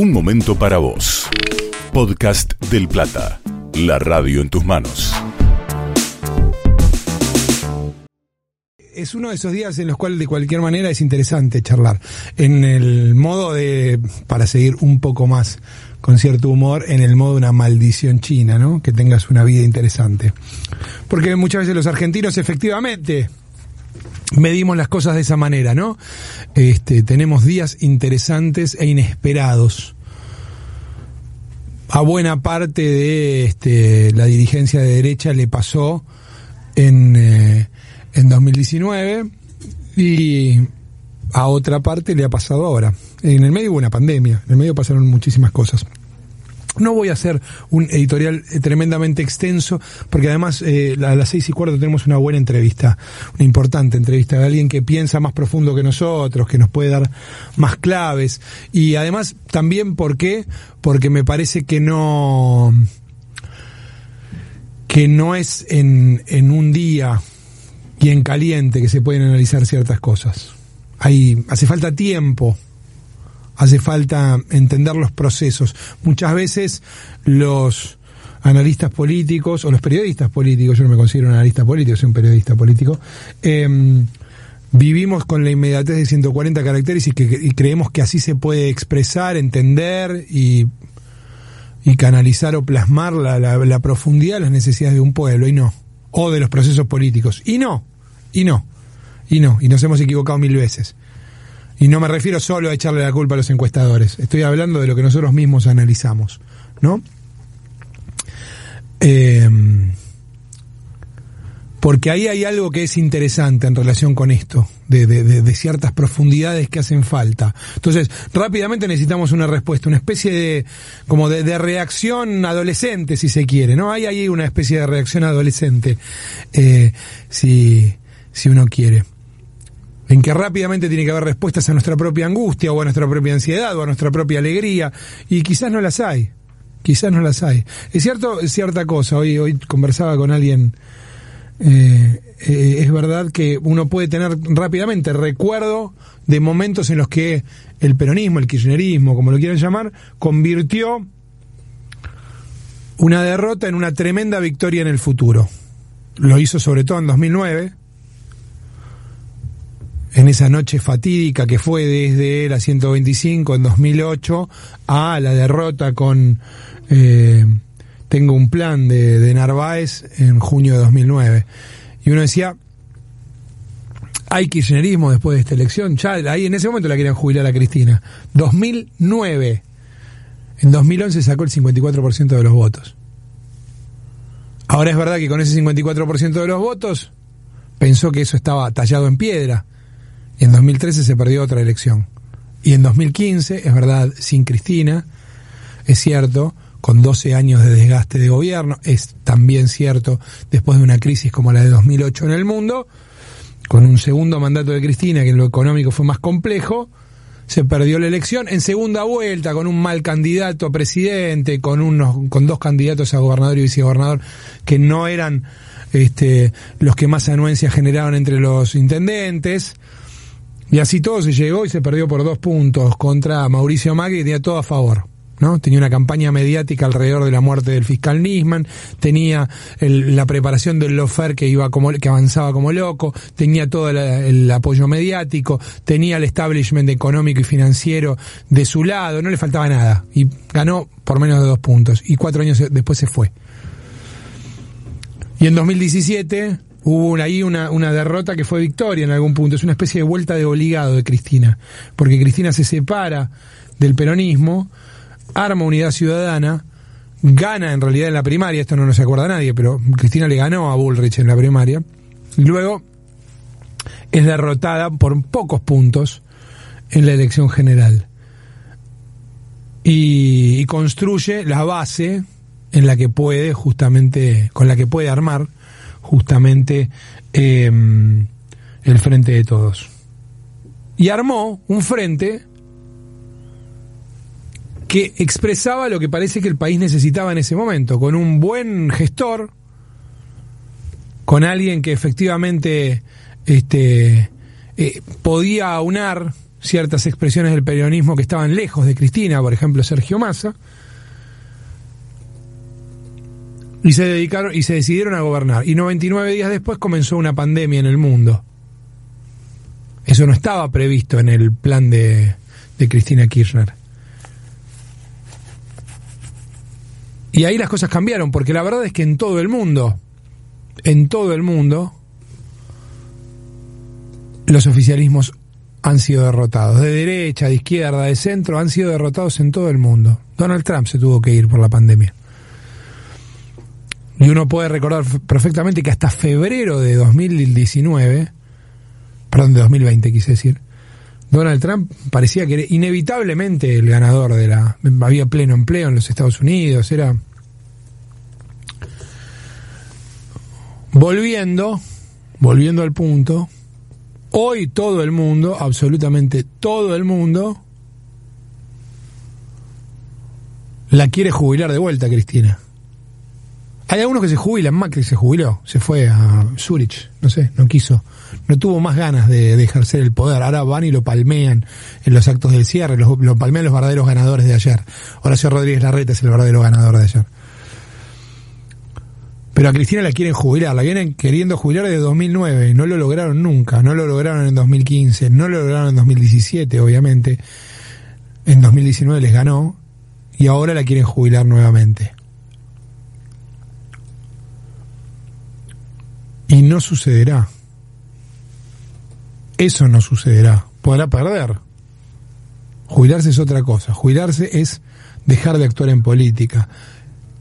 Un momento para vos. Podcast del Plata. La radio en tus manos. es uno de esos días en los cuales de cualquier manera es interesante charlar. En el modo de, para seguir un poco más con cierto humor, en el modo de una maldición china, ¿no? Que tengas una vida interesante. Porque muchas veces los argentinos efectivamente medimos las cosas de esa manera, ¿no? Este, tenemos días interesantes e inesperados. A buena parte de este, la dirigencia de derecha le pasó en, eh, en 2019 y a otra parte le ha pasado ahora. En el medio hubo una pandemia, en el medio pasaron muchísimas cosas. No voy a hacer un editorial eh, tremendamente extenso, porque además eh, a las seis y cuarto tenemos una buena entrevista, una importante entrevista de alguien que piensa más profundo que nosotros, que nos puede dar más claves. Y además también, ¿por qué? Porque me parece que no, que no es en, en un día y en caliente que se pueden analizar ciertas cosas. Hay, hace falta tiempo hace falta entender los procesos. Muchas veces los analistas políticos o los periodistas políticos, yo no me considero un analista político, soy un periodista político, em, vivimos con la inmediatez de 140 caracteres y, que, creemos que así se puede expresar, entender y, y canalizar o plasmar la, la profundidad de las necesidades de un pueblo, y no, o de los procesos políticos, y no, y no, y no, y nos hemos equivocado mil veces. Y no me refiero solo a echarle la culpa a los encuestadores, estoy hablando de lo que nosotros mismos analizamos, ¿no? Em, porque ahí hay algo que es interesante en relación con esto, de, ciertas profundidades que hacen falta. Entonces, rápidamente necesitamos una respuesta, una especie de, como de, reacción adolescente, si se quiere, ¿no? Hay ahí una especie de reacción adolescente, eh, si uno quiere en que rápidamente tiene que haber respuestas a nuestra propia angustia o a nuestra propia ansiedad o a nuestra propia alegría y quizás no las hay, quizás no las hay. Es cierto, cierta cosa, hoy, hoy conversaba con alguien, eh, eh, es verdad que uno puede tener rápidamente recuerdo de momentos en los que el peronismo, el kirchnerismo, como lo quieran llamar, convirtió una derrota en una tremenda victoria en el futuro. Lo hizo sobre todo en 2009, en esa noche fatídica que fue desde la 125 en 2008 a la derrota con eh, Tengo un plan de, Narváez en junio de 2009. Y uno decía, hay kirchnerismo después de esta elección. Ya ahí en ese momento la querían jubilar a Cristina. 2009. En 2011 sacó el 54% de los votos. Ahora es verdad que con ese 54% de los votos pensó que eso estaba tallado en piedra en 2013 se perdió otra elección. Y en 2015, es verdad, sin Cristina, es cierto, con 12 años de desgaste de gobierno, es también cierto, después de una crisis como la de 2008 en el mundo, con un segundo mandato de Cristina, que en lo económico fue más complejo, se perdió la elección en segunda vuelta con un mal candidato a presidente, con unos, con dos candidatos a gobernador y vicegobernador que no eran este, los que más anuencias generaban entre los intendentes. Y así todo se llegó y se perdió por dos puntos contra Mauricio Macri, que tenía todo a favor. ¿no? Tenía una campaña mediática alrededor de la muerte del fiscal Nisman, tenía la preparación del lofer que iba como, que avanzaba como loco, tenía todo el, apoyo mediático, tenía el establishment económico y financiero de su lado, no le faltaba nada. Y ganó por menos de dos puntos. Y cuatro años después se fue. Y en 2017 hubo ahí una, una derrota que fue victoria en algún punto. Es una especie de vuelta de obligado de Cristina, porque Cristina se separa del peronismo, arma Unidad Ciudadana, gana en realidad en la primaria, esto no nos acuerda nadie, pero Cristina le ganó a Bullrich en la primaria, y luego es derrotada por pocos puntos en la elección general. y construye la base en la que puede justamente, con la que puede armar justamente em, el frente de todos. Y armó un frente que expresaba lo que parece que el país necesitaba en ese momento, con un buen gestor, con alguien que efectivamente este, eh, podía aunar ciertas expresiones del peronismo que estaban lejos de Cristina, por ejemplo Sergio Massa, y se dedicaron y se decidieron a gobernar. Y 99 días después comenzó una pandemia en el mundo. Eso no estaba previsto en el plan de, de Cristina Kirchner. Y ahí las cosas cambiaron, porque la verdad es que en todo el mundo, en todo el mundo, los oficialismos han sido derrotados. De derecha, de izquierda, de centro, han sido derrotados en todo el mundo. Donald Trump se tuvo que ir por la pandemia. Y uno puede recordar perfectamente que hasta febrero de 2019, perdón, de 2020 quise decir, Donald Trump parecía que era inevitablemente el ganador de la... Había pleno empleo en los Estados Unidos, era... Volviendo, volviendo al punto, hoy todo el mundo, absolutamente todo el mundo, la quiere jubilar de vuelta, Cristina. Hay algunos que se jubilan, Macri se jubiló, se fue a Zurich, no sé, no quiso, no tuvo más ganas de, ejercer el poder. Ahora van y lo palmean en los actos del cierre, lo, palmean los verdaderos ganadores de ayer. Horacio Rodríguez Larreta es el verdadero ganador de ayer. Pero a Cristina la quieren jubilar, la vienen queriendo jubilar desde 2009, no lo lograron nunca, no lo lograron en 2015, no lo lograron en 2017, obviamente. En 2019 les ganó y ahora la quieren jubilar nuevamente. Y no sucederá. Eso no sucederá. Podrá perder. Jubilarse es otra cosa. Jubilarse es dejar de actuar en política.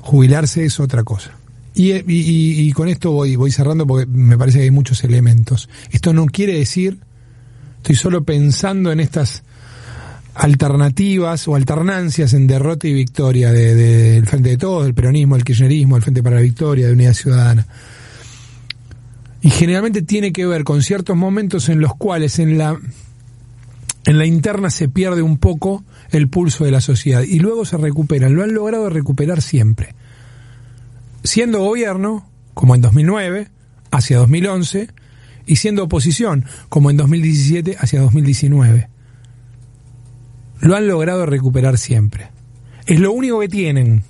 Jubilarse es otra cosa. Y, y, con esto voy, voy cerrando porque me parece que hay muchos elementos. Esto no quiere decir, estoy solo pensando en estas alternativas o alternancias en derrota y victoria del de, Frente de Todos, del peronismo, del kirchnerismo, del Frente para la Victoria, de Unidad Ciudadana. Y generalmente tiene que ver con ciertos momentos en los cuales en la, en la interna se pierde un poco el pulso de la sociedad y luego se recuperan. Lo han logrado recuperar siempre. Siendo gobierno, como en 2009, hacia 2011, y siendo oposición, como en 2017, hacia 2019. Lo han logrado recuperar siempre. Es lo único que tienen.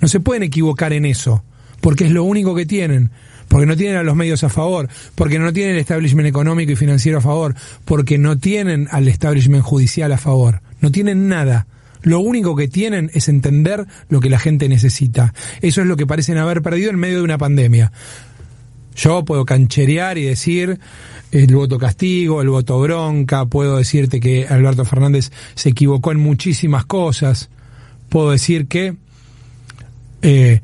No se pueden equivocar en eso, porque es lo único que tienen porque no tienen a los medios a favor, porque no tienen el establishment económico y financiero a favor, porque no tienen al establishment judicial a favor, no tienen nada. Lo único que tienen es entender lo que la gente necesita. Eso es lo que parecen haber perdido en medio de una pandemia. Yo puedo cancherear y decir el voto castigo, el voto bronca, puedo decirte que Alberto Fernández se equivocó en muchísimas cosas, puedo decir que eh,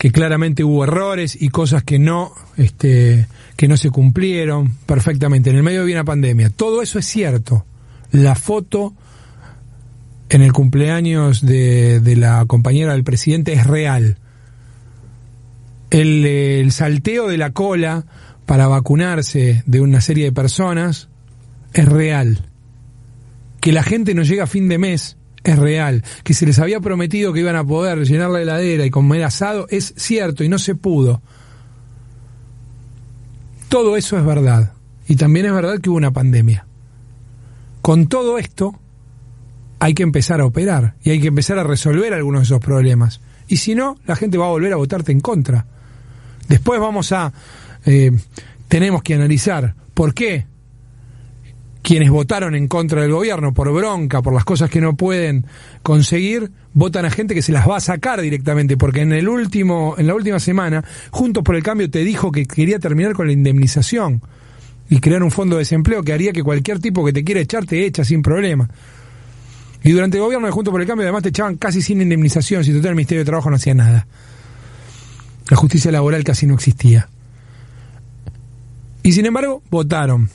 que claramente hubo errores y cosas que no, este, que no se cumplieron perfectamente. En el medio de una pandemia. Todo eso es cierto. La foto en el cumpleaños de, de la compañera del presidente es real. El, el salteo de la cola para vacunarse de una serie de personas es real. Que la gente no llega a fin de mes es real. Que se les había prometido que iban a poder llenar la heladera y comer asado es cierto y no se pudo. Todo eso es verdad. Y también es verdad que hubo una pandemia. Con todo esto hay que empezar a operar y hay que empezar a resolver algunos de esos problemas. Y si no, la gente va a volver a votarte en contra. Después vamos a... Eh, tenemos que analizar por qué quienes votaron en contra del gobierno por bronca, por las cosas que no pueden conseguir, votan a gente que se las va a sacar directamente, porque en el último, en la última semana, Juntos por el Cambio te dijo que quería terminar con la indemnización y crear un fondo de desempleo que haría que cualquier tipo que te quiera echar te echa sin problema. Y durante el gobierno de Juntos por el Cambio además te echaban casi sin indemnización, si total el Ministerio de Trabajo no hacía nada. La justicia laboral casi no existía. Y sin embargo, votaron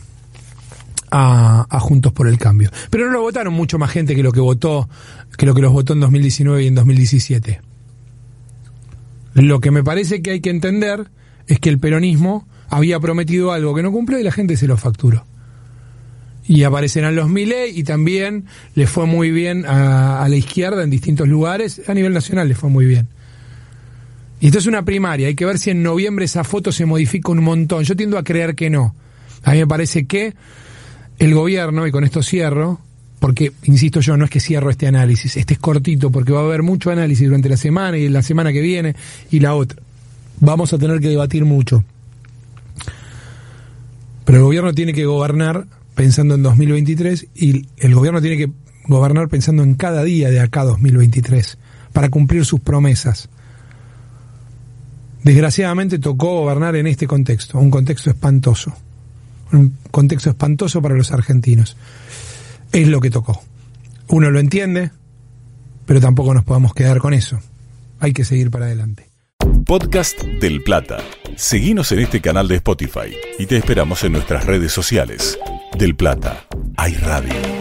a, Juntos por el Cambio. Pero no lo votaron mucho más gente que lo que votó, que lo que los votó en 2019 y en 2017. Lo que me parece que hay que entender es que el peronismo había prometido algo que no cumplió y la gente se lo facturó. Y aparecerán los Milei y también le fue muy bien a, a, la izquierda en distintos lugares, a nivel nacional le fue muy bien. Y esto es una primaria, hay que ver si en noviembre esa foto se modifica un montón. Yo tiendo a creer que no. A mí me parece que el gobierno, y con esto cierro, porque, insisto yo, no es que cierro este análisis, este es cortito, porque va a haber mucho análisis durante la semana y la semana que viene y la otra. Vamos a tener que debatir mucho. Pero el gobierno tiene que gobernar pensando en 2023 y el gobierno tiene que gobernar pensando en cada día de acá 2023 para cumplir sus promesas. Desgraciadamente tocó gobernar en este contexto, un contexto espantoso, contexto espantoso para los argentinos. Es lo que tocó. Uno lo entiende, pero tampoco nos podemos quedar con eso. Hay que seguir para adelante. Podcast del Plata. Seguimos en este canal de Spotify y te esperamos en nuestras redes sociales. Del Plata, hay radio.